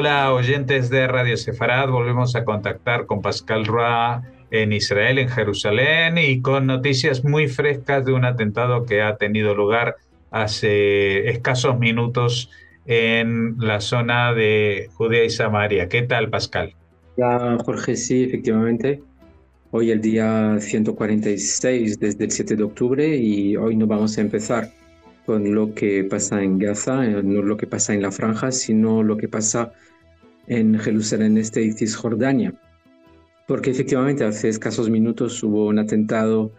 Hola oyentes de Radio Sefarad, volvemos a contactar con Pascal Roa en Israel, en Jerusalén, y con noticias muy frescas de un atentado que ha tenido lugar hace escasos minutos en la zona de Judea y Samaria. ¿Qué tal, Pascal? Ya, Jorge, sí, efectivamente. Hoy el día 146 desde el 7 de octubre y hoy no vamos a empezar con lo que pasa en Gaza, eh, no lo que pasa en la franja, sino lo que pasa en Jerusalén Este y Cisjordania. Porque efectivamente hace escasos minutos hubo un atentado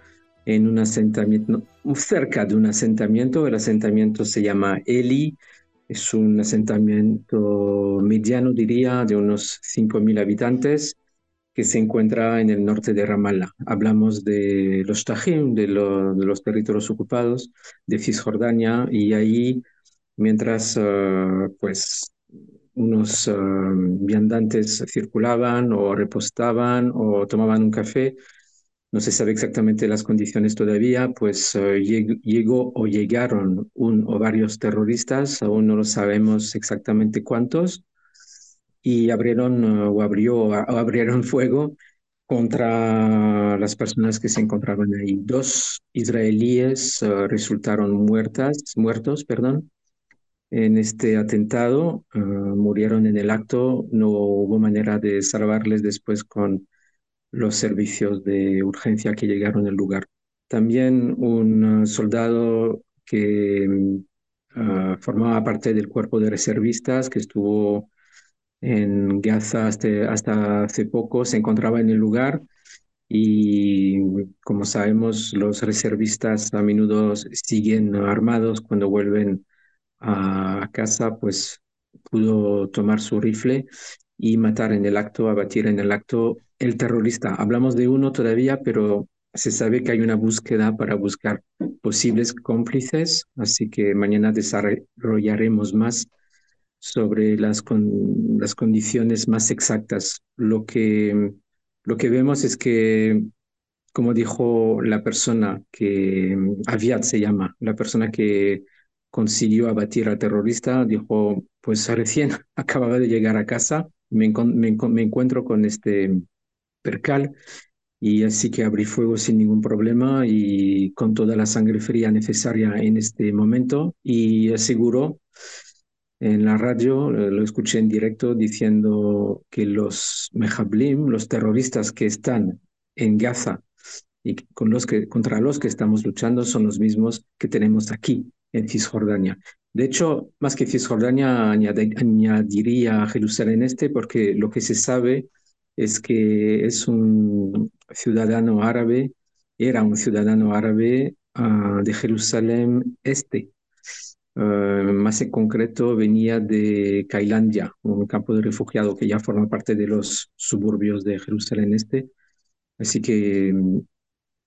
en un asentamiento, cerca de un asentamiento. El asentamiento se llama Eli, es un asentamiento mediano, diría, de unos 5.000 habitantes que se encuentra en el norte de Ramallah. Hablamos de los Tajim, de, los territorios ocupados, de Cisjordania, y ahí, mientras uh, pues unos uh, viandantes circulaban o repostaban o tomaban un café, no se sabe exactamente las condiciones todavía, pues uh, llegó o llegaron un o varios terroristas, aún no lo sabemos exactamente cuántos, y abrieron o abrió abrieron fuego contra las personas que se encontraban ahí. Dos israelíes uh, resultaron muertas, muertos, perdón, en este atentado. Uh, murieron en el acto. No hubo manera de salvarles después con los servicios de urgencia que llegaron al lugar. También un uh, soldado que formaba parte del cuerpo de reservistas que estuvo en Gaza hasta, hasta hace poco, se encontraba en el lugar y como sabemos los reservistas a menudo siguen armados cuando vuelven a casa, pues pudo tomar su rifle y matar en el acto, abatir en el acto el terrorista. Hablamos de uno todavía, pero se sabe que hay una búsqueda para buscar posibles cómplices, así que mañana desarrollaremos más sobre las, las condiciones más exactas. Lo que, lo que vemos es que, como dijo la persona que, Aviad se llama, la persona que consiguió abatir al terrorista, dijo, pues recién acababa de llegar a casa, me, me encuentro con este percal y así que abrí fuego sin ningún problema y con toda la sangre fría necesaria en este momento y aseguró en la radio, eh, lo escuché en directo diciendo que los Mehablim, los terroristas que están en Gaza y con los que, contra los que estamos luchando son los mismos que tenemos aquí en Cisjordania. De hecho, más que Cisjordania, añadiría Jerusalén Este porque lo que se sabe es que es un ciudadano árabe, era un ciudadano árabe ah, de Jerusalén Este, eh, más en concreto venía de Cailandia, un campo de refugiado que ya forma parte de los suburbios de Jerusalén Este. Así que mm,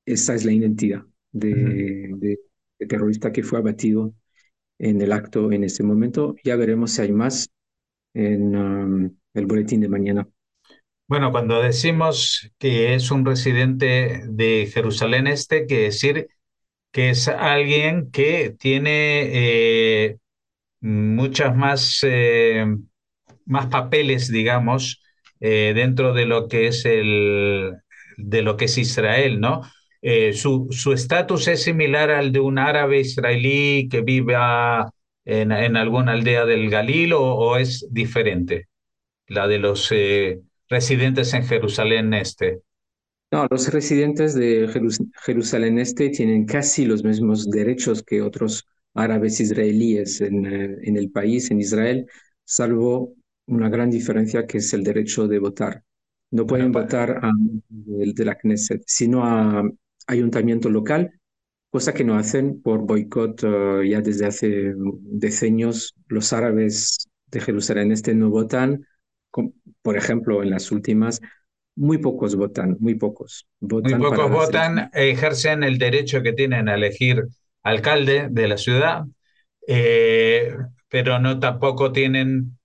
esa es la identidad de, terrorista que fue abatido en el acto en ese momento. Ya veremos si hay más en um, el boletín de mañana. Bueno, cuando decimos que es un residente de Jerusalén Este, quiere decir que es alguien que tiene eh, muchas más, eh, más papeles, digamos, eh, dentro de lo que es el, de lo que es Israel, ¿no? su estatus es similar al de un árabe israelí que vive en, en, alguna aldea del Galil o, es diferente, la de los residentes en Jerusalén Este. No, los residentes de Jerusalén Este tienen casi los mismos derechos que otros árabes israelíes en, eh, en, el país, en Israel, salvo una gran diferencia que es el derecho de votar. No pueden votar a de la Knesset, sino a ayuntamiento local, cosa que no hacen por boicot eh, ya desde hace decenios. Los árabes de Jerusalén Este no votan, por ejemplo, en las últimas muy pocos votan, muy pocos. Votan muy pocos votan, ejercen el derecho que tienen a elegir alcalde de la ciudad, eh, pero no tampoco tienen,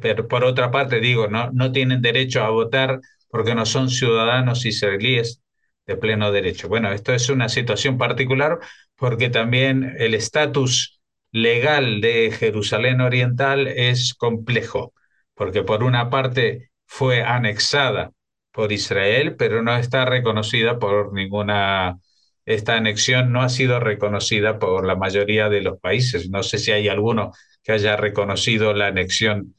pero por otra parte digo, no, no tienen derecho a votar porque no son ciudadanos israelíes de pleno derecho. Bueno, esto es una situación particular porque también el estatus legal de Jerusalén Oriental es complejo. porque por una parte fue anexada por Israel, pero no está reconocida por ninguna, esta anexión no ha sido reconocida por la mayoría de los países. No sé si hay alguno que haya reconocido la anexión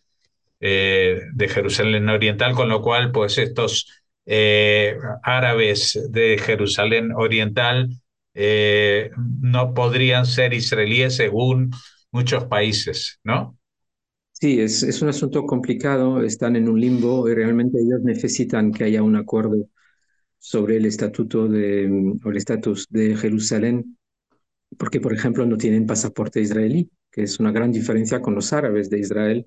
eh, de Jerusalén Oriental, con lo cual, pues estos eh, árabes de Jerusalén Oriental eh, no podrían ser israelíes según muchos países, ¿no? Sí, es, es un asunto complicado, están en un limbo y realmente ellos necesitan que haya un acuerdo sobre el estatuto de, o el estatus de Jerusalén, porque, por ejemplo, no tienen pasaporte israelí, que es una gran diferencia con los árabes de Israel,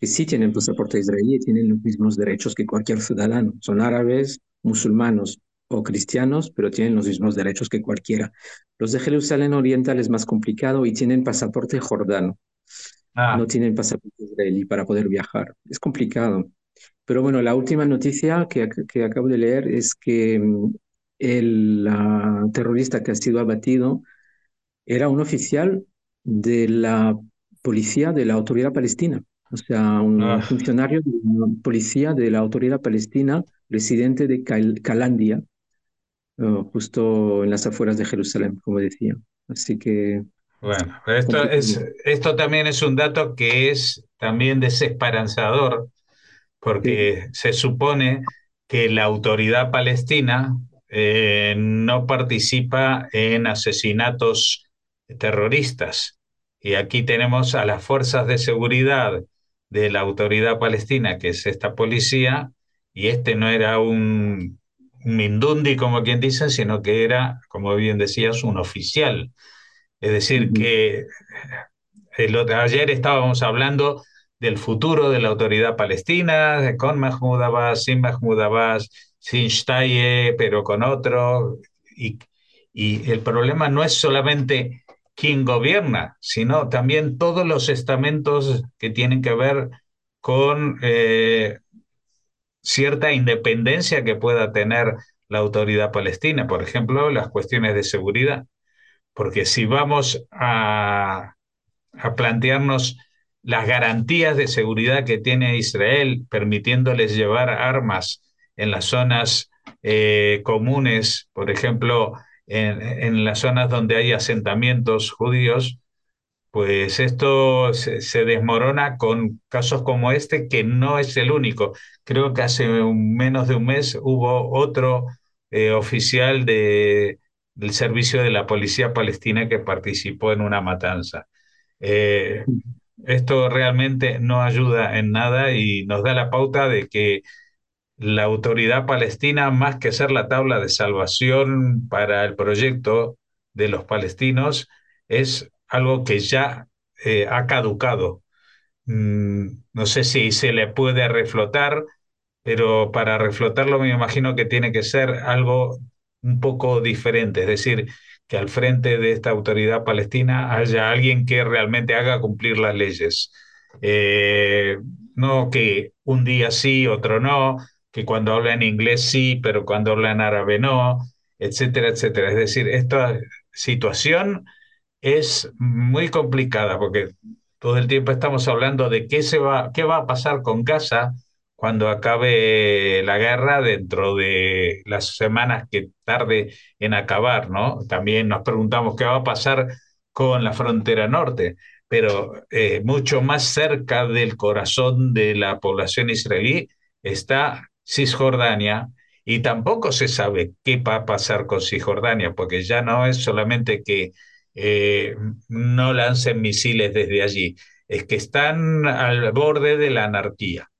que sí tienen pasaporte israelí y tienen los mismos derechos que cualquier ciudadano. Son árabes, musulmanos o cristianos, pero tienen los mismos derechos que cualquiera. Los de Jerusalén Oriental es más complicado y tienen pasaporte jordano. Ah, No tienen pasaporte israelí para poder viajar. Es complicado. Pero bueno, la última noticia que, que acabo de leer es que mm, el terrorista que ha sido abatido era un oficial de la policía de la autoridad palestina, o sea, un ah, funcionario de la policía de la autoridad palestina, residente de Cal- Calandia, eh, justo en las afueras de Jerusalén, como decía. Así que bueno, esto es, complicado. esto también es un dato que es también desesperanzador Sí. porque se supone que la autoridad palestina eh, no participa en asesinatos terroristas. Y aquí tenemos a las fuerzas de seguridad de la autoridad palestina, que es esta policía, y este no era un, un mindundi, como quien dicen, sino que era, como bien decías, un oficial. Es decir, que el otro- ayer estábamos hablando del futuro de la autoridad palestina, con Mahmoud Abbas, sin Mahmoud Abbas, sin Shtaye, pero con otro. Y, y el problema no es solamente quién gobierna, sino también todos los estamentos que tienen que ver con eh, cierta independencia que pueda tener la autoridad palestina. Por ejemplo, las cuestiones de seguridad. Porque si vamos a plantearnos las garantías de seguridad que tiene Israel, permitiéndoles llevar armas en las zonas eh, comunes, por ejemplo, en, las zonas donde hay asentamientos judíos, pues esto se, desmorona con casos como este, que no es el único. Creo que hace menos de un mes hubo otro eh, oficial de, del servicio de la policía palestina que participó en una matanza. Eh, esto realmente no ayuda en nada y nos da la pauta de que la autoridad palestina, más que ser la tabla de salvación para el proyecto de los palestinos, es algo que ya eh, ha caducado. Mm, no sé si se le puede reflotar, pero para reflotarlo me imagino que tiene que ser algo un poco diferente, es decir, que al frente de esta autoridad palestina haya alguien que realmente haga cumplir las leyes. Eh, no que un día sí, otro no, que cuando habla en inglés sí, pero cuando habla en árabe no, etcétera, etcétera. Es decir, esta situación es muy complicada porque todo el tiempo estamos hablando de qué se va, qué va a pasar con Gaza cuando acabe la guerra dentro de las semanas que tarde en acabar, ¿no? También nos preguntamos qué va a pasar con la frontera norte, pero eh, mucho más cerca del corazón de la población israelí está Cisjordania y tampoco se sabe qué va a pasar con Cisjordania, porque ya no es solamente que eh, no lancen misiles desde allí, es que están al borde de la anarquía.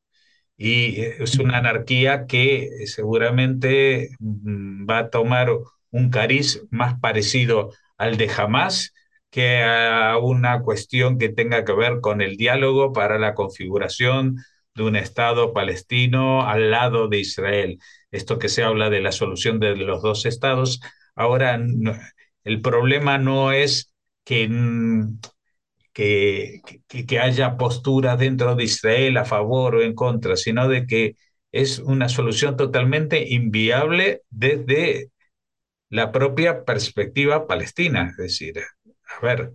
Y es una anarquía que seguramente mm, va a tomar un cariz más parecido al de Hamas que a una cuestión que tenga que ver con el diálogo para la configuración de un Estado palestino al lado de Israel. Esto que se habla de la solución de los dos estados, ahora el problema no es que mm, que, que, que haya posturas dentro de Israel a favor o en contra, sino de que es una solución totalmente inviable desde la propia perspectiva palestina. Es decir, a ver,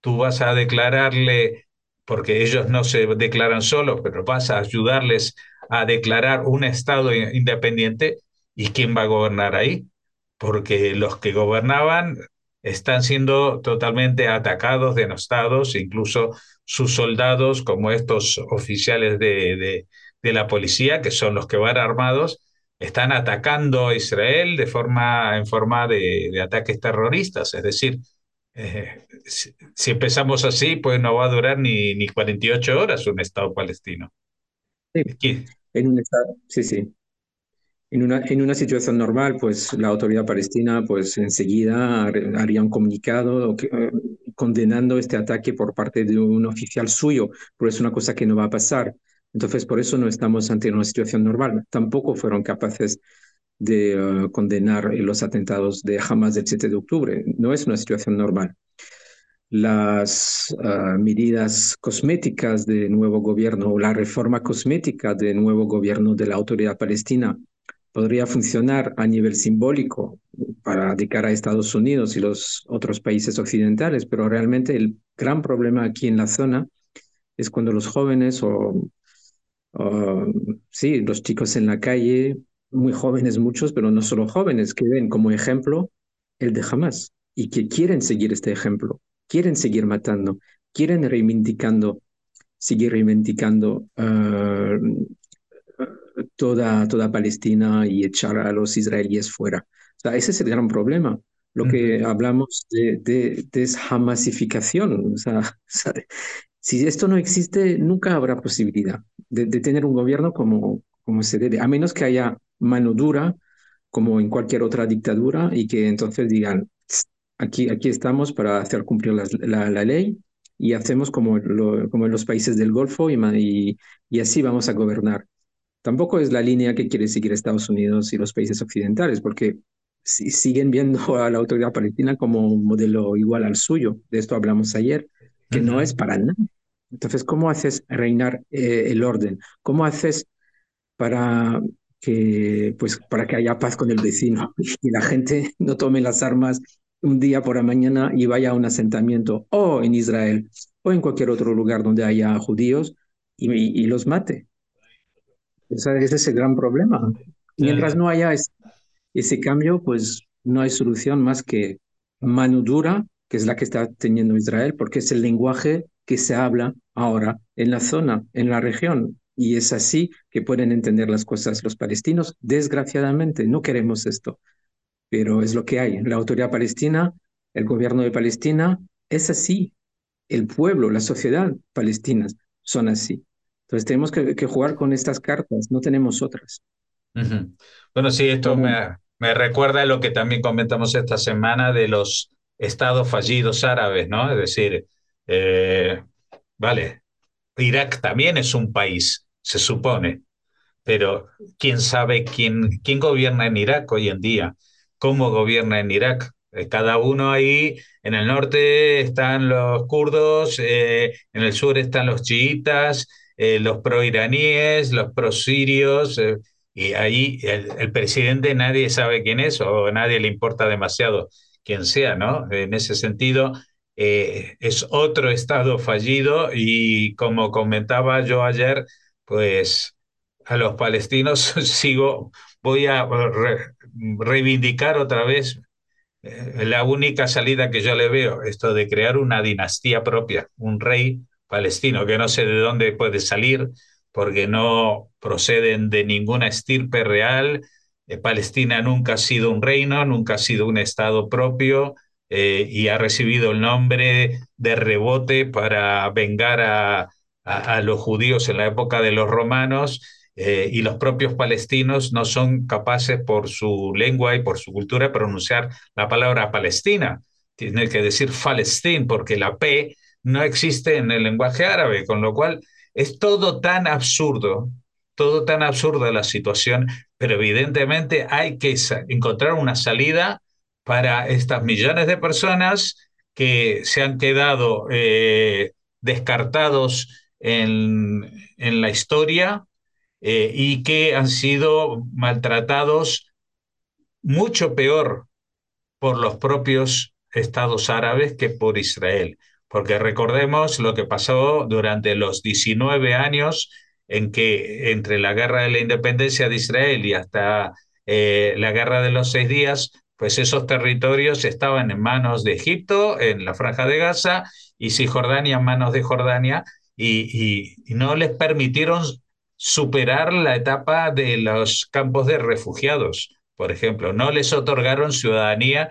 tú vas a declararle porque ellos no se declaran solos, pero vas a ayudarles a declarar un Estado independiente, ¿y quién va a gobernar ahí? Porque los que gobernaban están siendo totalmente atacados, denostados, incluso sus soldados, como estos oficiales de, de, de la policía, que son los que van armados, están atacando a Israel de forma, en forma de, de ataques terroristas. Es decir, eh, si, si, empezamos así, pues no va a durar ni, ni 48 horas un Estado palestino. Sí, en un estado, sí, sí. En una, en una situación normal, pues la autoridad palestina pues enseguida haría un comunicado uh, condenando este ataque por parte de un oficial suyo, pero es una cosa que no va a pasar. Entonces, por eso no estamos ante una situación normal. Tampoco fueron capaces de uh, condenar los atentados de Hamas del 7 de octubre. No es una situación normal. Las uh, medidas cosméticas del nuevo gobierno o la reforma cosmética del nuevo gobierno de la autoridad palestina podría funcionar a nivel simbólico para dedicar a Estados Unidos y los otros países occidentales, pero realmente el gran problema aquí en la zona es cuando los jóvenes o, sí, los chicos en la calle muy jóvenes muchos, pero no solo jóvenes, que ven como ejemplo el de Hamas y que quieren seguir este ejemplo, quieren seguir matando, quieren reivindicando, seguir reivindicando uh, toda, toda Palestina y echar a los israelíes fuera. O sea, ese es el gran problema. Lo que uh -huh. hablamos de, de. O sea, si esto no existe, nunca habrá posibilidad de, de tener un gobierno como, como se debe, a menos que haya mano dura, como en cualquier otra dictadura, y que entonces digan, aquí, aquí estamos para hacer cumplir la, la, la ley y hacemos como, lo, como en los países del Golfo y, y, y, así vamos a gobernar. Tampoco es la línea que quiere seguir Estados Unidos y los países occidentales, porque si, siguen viendo a la autoridad palestina como un modelo igual al suyo. De esto hablamos ayer, que uh -huh. no es para nada. Entonces, ¿cómo haces reinar eh, el orden? ¿Cómo haces para que, pues, para que haya paz con el vecino y la gente no tome las armas un día por la mañana y vaya a un asentamiento o en Israel o en cualquier otro lugar donde haya judíos y, y, y los mate. Ese, es el gran problema. Mientras no haya ese, ese, cambio, pues no hay solución más que mano dura, que es la que está teniendo Israel, porque es el lenguaje que se habla ahora en la zona, en la región. Y es así que pueden entender las cosas los palestinos. Desgraciadamente, no queremos esto, pero es lo que hay. La autoridad palestina, el gobierno de Palestina, es así. El pueblo, la sociedad palestina son así. Entonces tenemos que, que jugar con estas cartas, no tenemos otras. Uh -huh. Bueno, sí, esto me, me recuerda a lo que también comentamos esta semana de los estados fallidos árabes, ¿no? Es decir, eh, vale, Irak también es un país, se supone, pero quién sabe quién, quién gobierna en Irak hoy en día, cómo gobierna en Irak. Eh, cada uno ahí, en el norte están los kurdos, eh, en el sur están los chiitas, eh, los pro-iraníes, los pro-sirios, eh, y ahí el, el, presidente nadie sabe quién es o nadie le importa demasiado quién sea, ¿no? En ese sentido, eh, es otro Estado fallido y como comentaba yo ayer, pues a los palestinos sigo, voy a re, reivindicar otra vez eh, la única salida que yo le veo, esto de crear una dinastía propia, un rey palestino que no sé de dónde puede salir porque no proceden de ninguna estirpe real. Eh, Palestina nunca ha sido un reino, nunca ha sido un Estado propio eh, y ha recibido el nombre de rebote para vengar a, a, los judíos en la época de los romanos. Eh, y los propios palestinos no son capaces por su lengua y por su cultura pronunciar la palabra Palestina. Tiene que decir Palestín porque la P no existe en el lenguaje árabe, con lo cual es todo tan absurdo, todo tan absurda la situación, pero evidentemente hay que encontrar una salida para estas millones de personas que se han quedado eh, descartados en, en, la historia eh, y que han sido maltratados mucho peor por los propios estados árabes que por Israel, porque recordemos lo que pasó durante los 19 años en que entre la guerra de la independencia de Israel y hasta eh, la guerra de los seis días, pues esos territorios estaban en manos de Egipto, en la franja de Gaza, y Cisjordania en manos de Jordania, y, y no les permitieron superar la etapa de los campos de refugiados, por ejemplo. No les otorgaron ciudadanía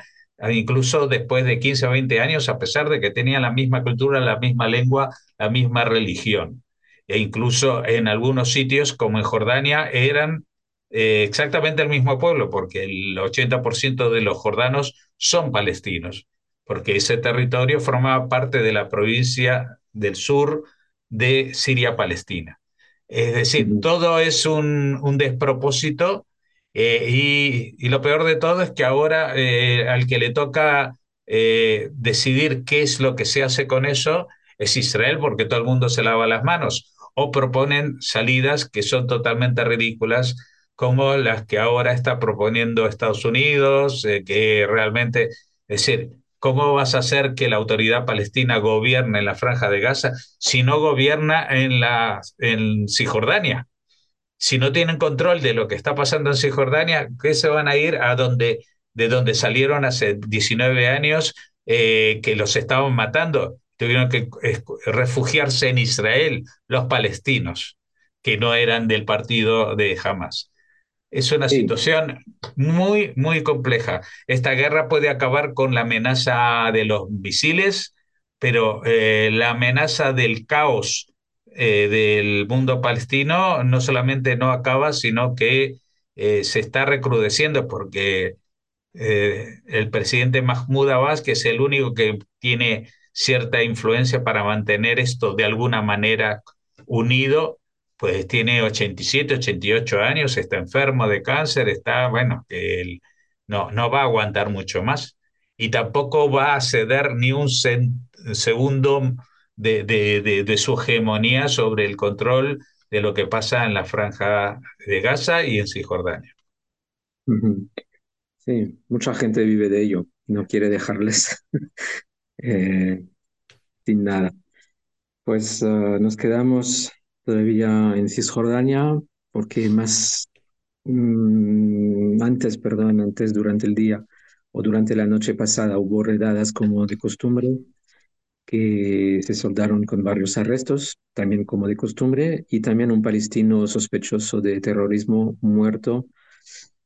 incluso después de 15 o 20 años, a pesar de que tenían la misma cultura, la misma lengua, la misma religión. E incluso en algunos sitios, como en Jordania, eran eh, exactamente el mismo pueblo, porque el 80% de los jordanos son palestinos, porque ese territorio formaba parte de la provincia del sur de Siria-Palestina. Es decir, todo es un, un despropósito eh, y, y, lo peor de todo es que ahora eh, al que le toca eh, decidir qué es lo que se hace con eso es Israel, porque todo el mundo se lava las manos, o proponen salidas que son totalmente ridículas, como las que ahora está proponiendo Estados Unidos, que realmente, es decir, ¿cómo vas a hacer que la autoridad palestina gobierne en la franja de Gaza si no gobierna en, la, en Cisjordania? Si no tienen control de lo que está pasando en Cisjordania, ¿qué se van a ir a donde, de donde salieron hace 19 años eh, que los estaban matando? Tuvieron que refugiarse en Israel los palestinos, que no eran del partido de Hamas. Es una sí. situación muy, muy compleja. Esta guerra puede acabar con la amenaza de los misiles, pero eh, la amenaza del caos eh, del mundo palestino no solamente no acaba, sino que eh, se está recrudeciendo porque eh, el presidente Mahmoud Abbas, que es el único que tiene cierta influencia para mantener esto de alguna manera unido, pues tiene 87, 88 años, está enfermo de cáncer, está, bueno, él no, no va a aguantar mucho más. Y tampoco va a ceder ni un segundo de, de, de, su hegemonía sobre el control de lo que pasa en la franja de Gaza y en Cisjordania. Sí, mucha gente vive de ello, no quiere dejarles eh, sin nada. Pues uh, nos quedamos todavía en Cisjordania porque más mm, antes, perdón, antes durante el día o durante la noche pasada hubo redadas como de costumbre que se soldaron con varios arrestos, también como de costumbre, y también un palestino sospechoso de terrorismo muerto,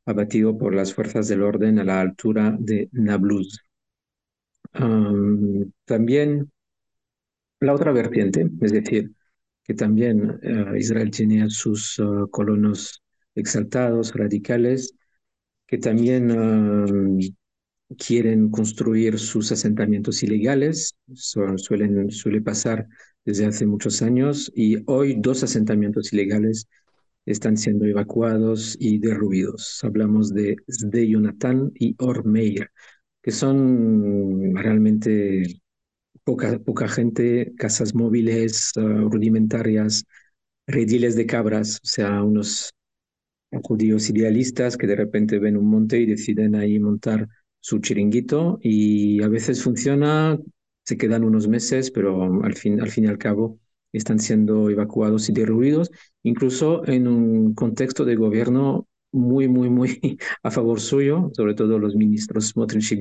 abatido por las fuerzas del orden a la altura de Nablus. También la otra vertiente, es decir, que también uh, Israel tiene sus uh, colonos exaltados, radicales, que también quieren construir sus asentamientos ilegales, suelen, suele pasar desde hace muchos años, y hoy dos asentamientos ilegales están siendo evacuados y derruidos. Hablamos de Sde Jonathan y Ormeir, que son realmente poca, poca gente, casas móviles, uh, rudimentarias, rediles de cabras, o sea, unos judíos idealistas que de repente ven un monte y deciden ahí montar su chiringuito y a veces funciona, se quedan unos meses, pero al fin, al fin y al cabo están siendo evacuados y derruidos, incluso en un contexto de gobierno muy, muy, muy a favor suyo, sobre todo los ministros Smotrich y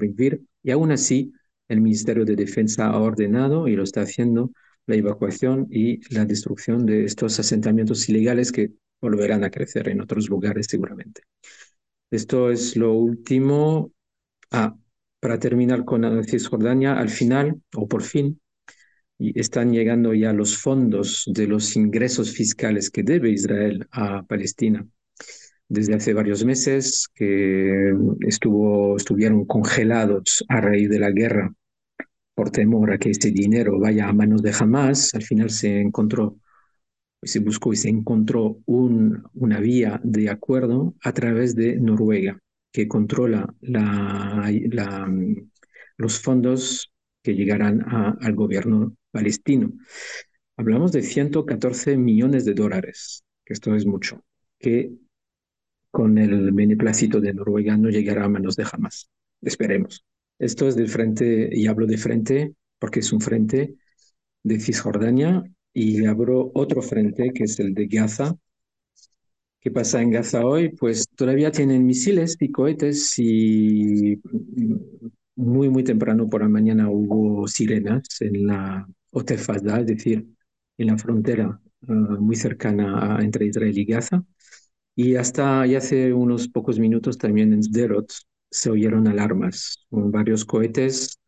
y aún así el Ministerio de Defensa ha ordenado y lo está haciendo la evacuación y la destrucción de estos asentamientos ilegales que volverán a crecer en otros lugares seguramente. Esto es lo último Ah, para terminar con Cisjordania, al final, o por fin, están llegando ya los fondos de los ingresos fiscales que debe Israel a Palestina. Desde hace varios meses que estuvo, estuvieron congelados a raíz de la guerra por temor a que este dinero vaya a manos de Hamas, al final se encontró, se buscó y se encontró un, una vía de acuerdo a través de Noruega que controla la, la, los fondos que llegarán al gobierno palestino. Hablamos de 114 millones de dólares, que esto es mucho, que con el beneplácito de Noruega no llegará a manos de Hamas. Esperemos. Esto es del frente, y hablo de frente porque es un frente de Cisjordania y abro otro frente que es el de Gaza. ¿Qué pasa en Gaza hoy? Pues todavía tienen misiles y cohetes y muy, muy temprano por la mañana hubo sirenas en la Otefazda, es decir, en la frontera uh, muy cercana entre Israel y Gaza. Y hasta hace unos pocos minutos también en Sderot se oyeron alarmas, con varios cohetes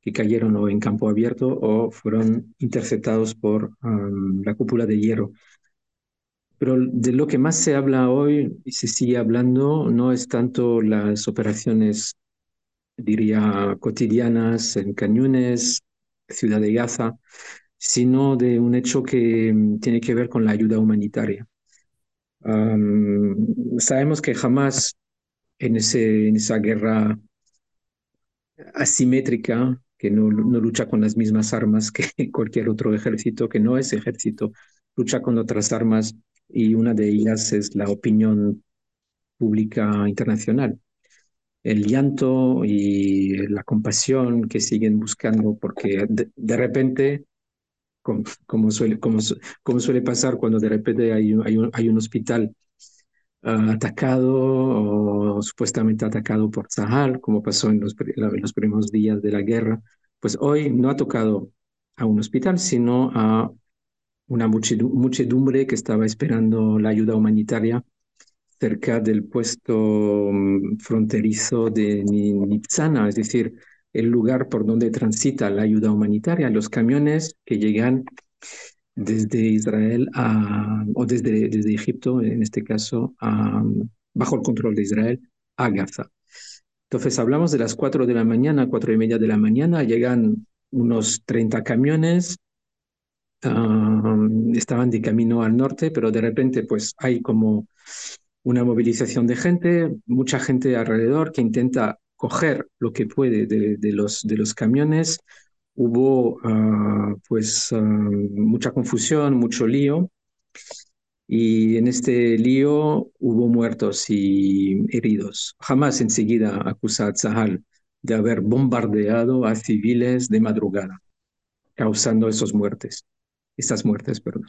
que cayeron o en campo abierto o fueron interceptados por um, la cúpula de hierro. Pero de lo que más se habla hoy y se sigue hablando no es tanto las operaciones, diría, cotidianas en cañones, ciudad de Gaza, sino de un hecho que mm, tiene que ver con la ayuda humanitaria. Um, sabemos que jamás en, ese, en esa guerra asimétrica, que no, no, lucha con las mismas armas que cualquier otro ejército, que no es ejército, lucha con otras armas y una de ellas es la opinión pública internacional. El llanto y la compasión que siguen buscando, porque de, de repente, como, como, suele, como, como, suele pasar cuando de repente hay, hay, un, hay un hospital uh, atacado o supuestamente atacado por Sahal, como pasó en los, en los primeros días de la guerra, pues hoy no ha tocado a un hospital, sino a una muchedumbre que estaba esperando la ayuda humanitaria cerca del puesto mm, fronterizo de Nitzana, es decir, el lugar por donde transita la ayuda humanitaria, los camiones que llegan desde Israel o desde, desde Egipto, en este caso, a, bajo el control de Israel, a Gaza. Entonces hablamos de las 4 de la mañana, cuatro y media de la mañana, llegan unos 30 camiones estaban de camino al norte, pero de repente pues hay como una movilización de gente, mucha gente alrededor que intenta coger lo que puede de, los, de los camiones. Hubo uh, pues uh, mucha confusión, mucho lío. Y en este lío hubo muertos y heridos. Jamás enseguida acusa a Zahal de haber bombardeado a civiles de madrugada, causando esas muertes estas muertes, perdón.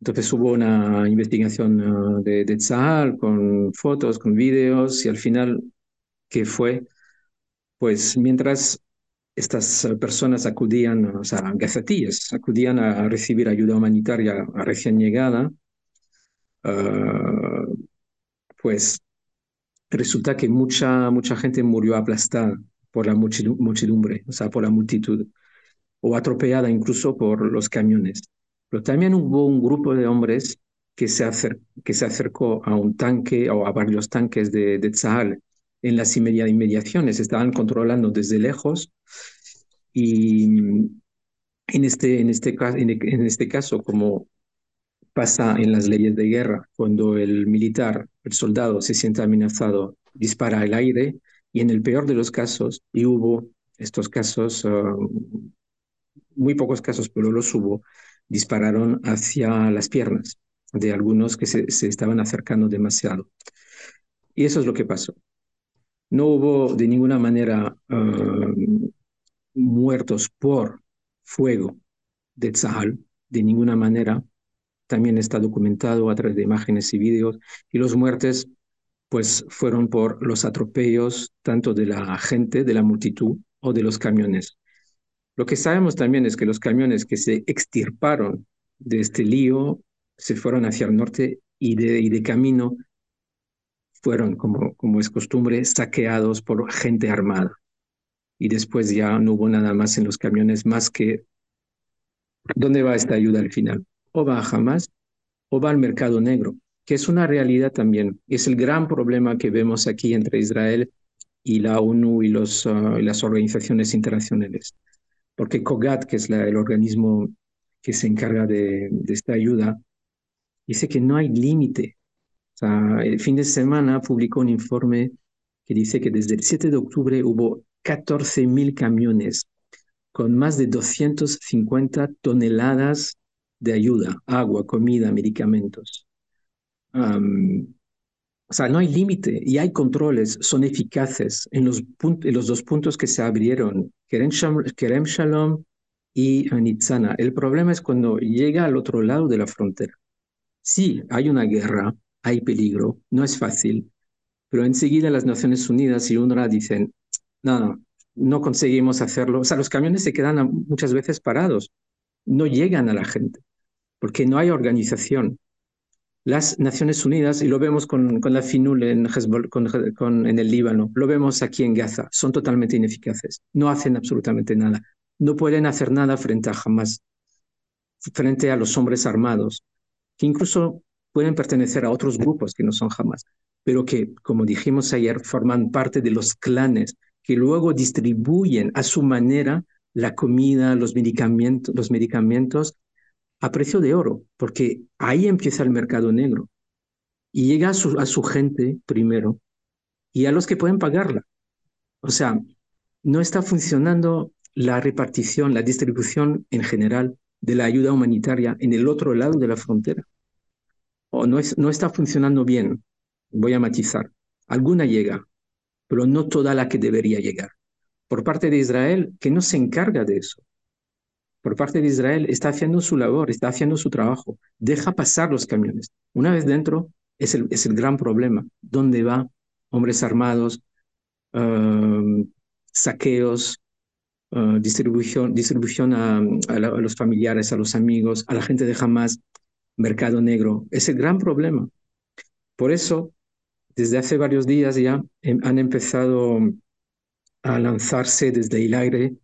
Entonces hubo una investigación uh, de, de con fotos, con vídeos y al final, ¿qué fue? Pues mientras estas personas acudían, o sea, acudían a recibir ayuda humanitaria recién llegada, pues resulta que mucha, mucha gente murió aplastada por la muchedumbre, o sea, por la multitud o atropellada incluso por los camiones. Pero también hubo un grupo de hombres que se, acer que se acercó a un tanque o a varios tanques de, de Tzahal en las inmediaciones, estaban controlando desde lejos y en este, este, en, este caso, como pasa en las leyes de guerra, cuando el militar, el soldado se siente amenazado, dispara al aire y en el peor de los casos, y hubo estos casos uh, muy pocos casos, pero los hubo, dispararon hacia las piernas de algunos que se, estaban acercando demasiado. Y eso es lo que pasó. No hubo de ninguna manera muertos por fuego de Tzahal, de ninguna manera. También está documentado a través de imágenes y vídeos. Y los muertes, pues, fueron por los atropellos tanto de la gente, de la multitud o de los camiones. Lo que sabemos también es que los camiones que se extirparon de este lío se fueron hacia el norte y de, camino fueron, como, es costumbre, saqueados por gente armada. Y después ya no hubo nada más en los camiones más que ¿dónde va esta ayuda al final? O va a Hamas o va al mercado negro, que es una realidad también. Es el gran problema que vemos aquí entre Israel y la ONU y, y las organizaciones internacionales porque COGAT, que es la, el organismo que se encarga de, de, esta ayuda, dice que no hay límite. O sea, el fin de semana publicó un informe que dice que desde el 7 de octubre hubo 14.000 camiones con más de 250 toneladas de ayuda, agua, comida, medicamentos. Um, o sea, no hay límite y hay controles, son eficaces en los, dos puntos que se abrieron, Kerem Shalom y Nitzana. El problema es cuando llega al otro lado de la frontera. Sí, hay una guerra, hay peligro, no es fácil, pero enseguida las Naciones Unidas y UNRWA dicen, no, no, no conseguimos hacerlo. O sea, los camiones se quedan muchas veces parados, no llegan a la gente, porque no hay organización. Las Naciones Unidas, y lo vemos con, con la FINUL en, en el Líbano, lo vemos aquí en Gaza, son totalmente ineficaces, no hacen absolutamente nada, no pueden hacer nada frente a Hamas, frente a los hombres armados, que incluso pueden pertenecer a otros grupos que no son Hamas, pero que, como dijimos ayer, forman parte de los clanes que luego distribuyen a su manera la comida, los medicamentos, los medicamentos a precio de oro, porque ahí empieza el mercado negro y llega a su, a su gente primero y a los que pueden pagarla. O sea, no está funcionando la repartición, la distribución en general de la ayuda humanitaria en el otro lado de la frontera. O no, es, no está funcionando bien. Voy a matizar. Alguna llega, pero no toda la que debería llegar. Por parte de Israel, que no se encarga de eso. Por parte de Israel, está haciendo su labor, está haciendo su trabajo, deja pasar los camiones. Una vez dentro, es el, es el gran problema. ¿Dónde va? Hombres armados, um, saqueos, uh, distribución, distribución a, los familiares, a los amigos, a la gente de Hamas, mercado negro. Es el gran problema. Por eso, desde hace varios días ya han empezado a lanzarse desde el aire,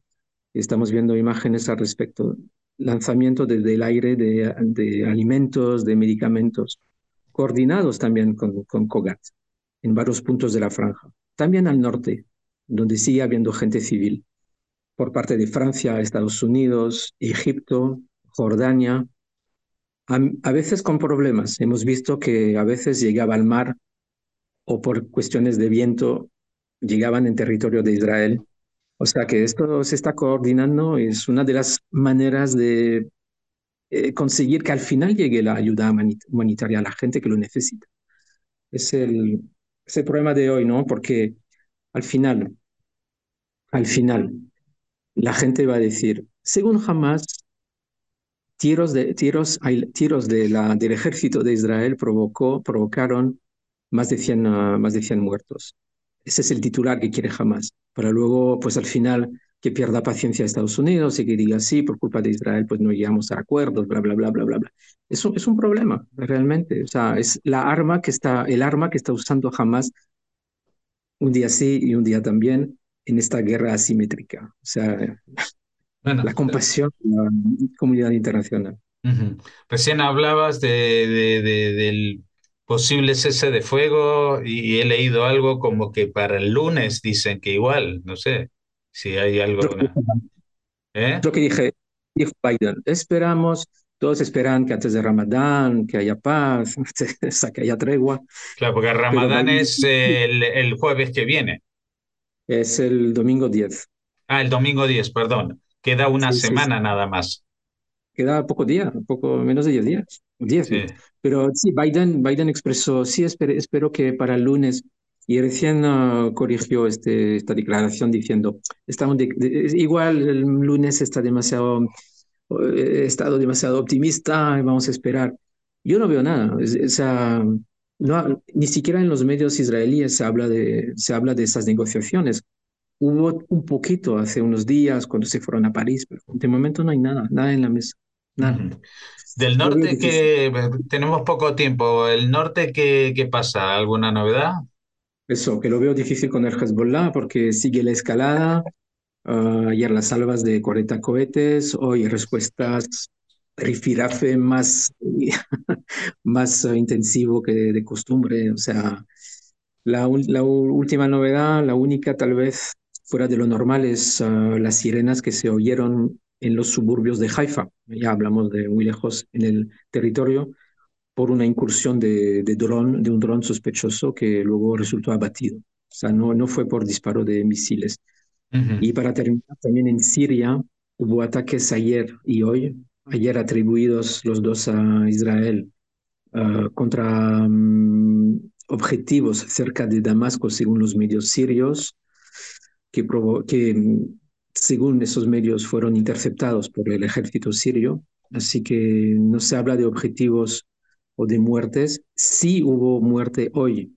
estamos viendo imágenes al respecto, lanzamiento desde el aire de, alimentos, de medicamentos, coordinados también con, con COGAT en varios puntos de la franja, también al norte, donde sigue habiendo gente civil, por parte de Francia, Estados Unidos, Egipto, Jordania, a veces con problemas. Hemos visto que a veces llegaba al mar o por cuestiones de viento llegaban en territorio de Israel. O sea que esto se está coordinando, es una de las maneras de eh, conseguir que al final llegue la ayuda humanitaria a la gente que lo necesita. Es el, es el problema de hoy, ¿no? Porque al final, al final, la gente va a decir, según Hamas, tiros, de, tiros, tiros del ejército de Israel provocó, provocaron más de 100, uh, más de 100 muertos. Ese es el titular que quiere jamás, para luego, pues al final, que pierda paciencia Estados Unidos y que diga, sí, por culpa de Israel, pues no llegamos a acuerdos, bla, bla, bla, bla, bla, bla. Eso es un problema, realmente. O sea, es la arma que está, el arma que está usando jamás un día sí y un día también en esta guerra asimétrica. O sea, bueno, la compasión de la comunidad internacional. Uh -huh. Recién hablabas de, de, de, del posible cese de fuego y he leído algo como que para el lunes dicen que igual, no sé si hay algo. ¿Eh? Lo que dije, dijo Biden, esperamos, todos esperan que antes de Ramadán, que haya paz, que haya tregua. Claro, porque Ramadán Biden, es el, el, jueves que viene. Es el domingo 10. Ah, el domingo 10, perdón. Queda una sí, semana sí, sí. nada más. Queda poco día, poco menos de 10 días. 10, pero sí, Biden, Biden expresó, sí, espero, espero que para el lunes, y recién uh, corrigió este, esta declaración diciendo, estamos de, de, igual el lunes está demasiado, he estado demasiado optimista, vamos a esperar. Yo no veo nada, o sea, no, ni siquiera en los medios israelíes se habla, de, se habla de esas negociaciones. Hubo un poquito hace unos días cuando se fueron a París, pero de momento no hay nada, nada en la mesa. Del norte que tenemos poco tiempo, ¿el norte qué, qué pasa? ¿Alguna novedad? Eso, que lo veo difícil con el Hezbollah porque sigue la escalada. Uh, ayer las salvas de 40 cohetes, hoy respuestas rifirafe más, más intensivo que de, de, costumbre. O sea, la, la, última novedad, la única tal vez fuera de lo normal, es uh, las sirenas que se oyeron en los suburbios de Haifa, ya hablamos de muy lejos en el territorio, por una incursión de, de, dron, de un dron sospechoso que luego resultó abatido. O sea, no, no fue por disparo de misiles. Uh -huh. Y para terminar, también en Siria hubo ataques ayer y hoy, ayer atribuidos los dos a Israel uh, contra um, objetivos cerca de Damasco, según los medios sirios, que, provo que según esos medios, fueron interceptados por el ejército sirio, así que no se habla de objetivos o de muertes. Sí hubo muerte hoy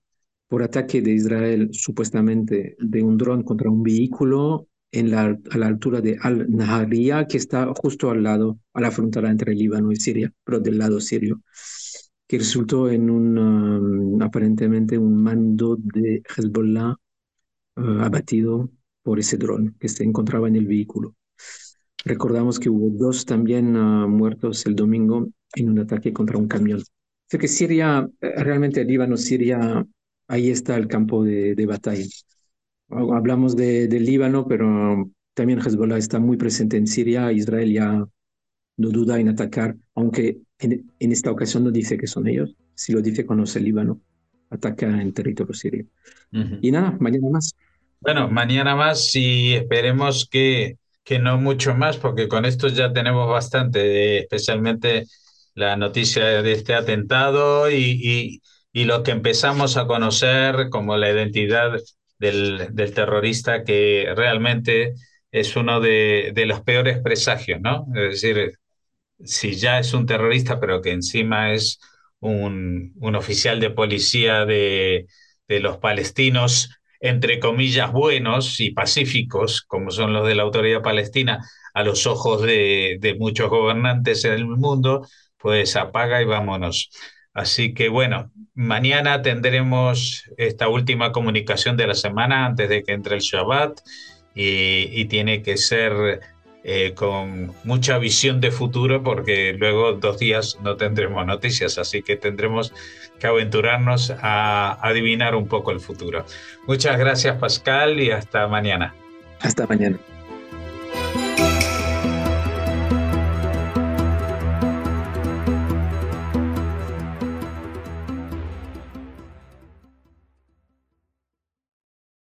por ataque de Israel, supuestamente, de un dron contra un vehículo en la, a la altura de Al-Nahariya, que está justo al lado, a la frontera entre Líbano y Siria, pero del lado sirio, que resultó en un, um, aparentemente, un mando de Hezbollah uh, abatido por ese dron que se encontraba en el vehículo. Recordamos que hubo dos también uh, muertos el domingo en un ataque contra un camión. Sé que Siria, eh, realmente Líbano, Siria, ahí está el campo de, de batalla. Hablamos de, del Líbano, pero también Hezbollah está muy presente en Siria. Israel ya no duda en atacar, aunque en, en esta ocasión no dice que son ellos. Si lo dice, conoce el Líbano. Ataca en territorio sirio. Uh -huh. Y nada, mañana más. Bueno, mañana más y esperemos que, que no mucho más, porque con esto ya tenemos bastante, especialmente la noticia de este atentado y, y, y, lo que empezamos a conocer como la identidad del, del terrorista que realmente es uno de, de, los peores presagios, ¿no? Es decir, si ya es un terrorista, pero que encima es un, un oficial de policía de, de los palestinos, entre comillas, buenos y pacíficos, como son los de la autoridad palestina, a los ojos de, de muchos gobernantes en el mundo, pues apaga y vámonos. Así que bueno, mañana tendremos esta última comunicación de la semana antes de que entre el Shabbat y, y tiene que ser eh, con mucha visión de futuro porque luego dos días no tendremos noticias, así que tendremos que aventurarnos a adivinar un poco el futuro. Muchas gracias Pascal y hasta mañana. Hasta mañana.